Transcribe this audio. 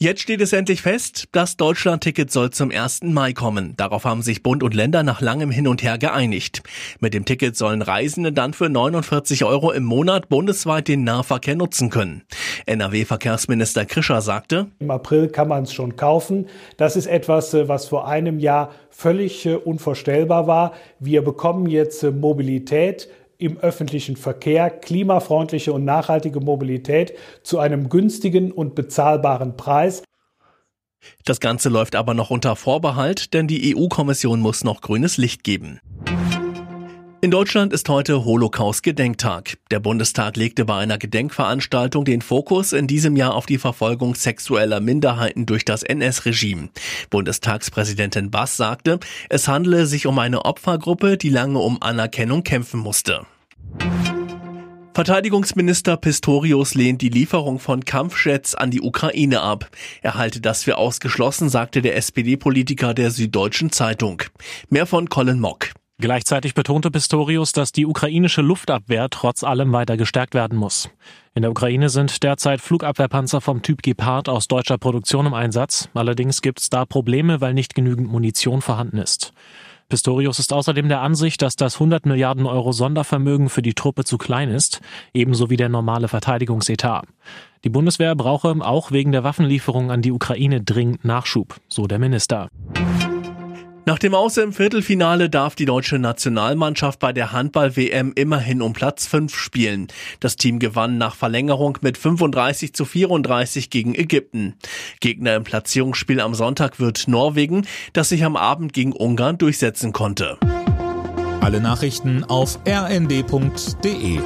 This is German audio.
Jetzt steht es endlich fest, das Deutschland-Ticket soll zum 1. Mai kommen. Darauf haben sich Bund und Länder nach langem Hin und Her geeinigt. Mit dem Ticket sollen Reisende dann für 49 Euro im Monat bundesweit den Nahverkehr nutzen können. NRW-Verkehrsminister Krischer sagte, Im April kann man es schon kaufen. Das ist etwas, äh, was vor einem Jahr völlig äh, unvorstellbar war. Wir bekommen jetzt äh, Mobilität im öffentlichen Verkehr, klimafreundliche und nachhaltige Mobilität zu einem günstigen und bezahlbaren Preis. Das Ganze läuft aber noch unter Vorbehalt, denn die EU-Kommission muss noch grünes Licht geben. In Deutschland ist heute Holocaust-Gedenktag. Der Bundestag legte bei einer Gedenkveranstaltung den Fokus in diesem Jahr auf die Verfolgung sexueller Minderheiten durch das NS-Regime. Bundestagspräsidentin Bass sagte, es handele sich um eine Opfergruppe, die lange um Anerkennung kämpfen musste. Verteidigungsminister Pistorius lehnt die Lieferung von Kampfjets an die Ukraine ab. Er halte das für ausgeschlossen, sagte der SPD-Politiker der Süddeutschen Zeitung. Mehr von Colin Mock. Gleichzeitig betonte Pistorius, dass die ukrainische Luftabwehr trotz allem weiter gestärkt werden muss. In der Ukraine sind derzeit Flugabwehrpanzer vom Typ Gepard aus deutscher Produktion im Einsatz. Allerdings gibt es da Probleme, weil nicht genügend Munition vorhanden ist. Pistorius ist außerdem der Ansicht, dass das 100 Milliarden Euro Sondervermögen für die Truppe zu klein ist, ebenso wie der normale Verteidigungsetat. Die Bundeswehr brauche auch wegen der Waffenlieferung an die Ukraine dringend Nachschub, so der Minister. Nach dem Aus im Viertelfinale darf die deutsche Nationalmannschaft bei der Handball-WM immerhin um Platz 5 spielen. Das Team gewann nach Verlängerung mit 35 zu 34 gegen Ägypten. Gegner im Platzierungsspiel am Sonntag wird Norwegen, das sich am Abend gegen Ungarn durchsetzen konnte. Alle Nachrichten auf rnd.de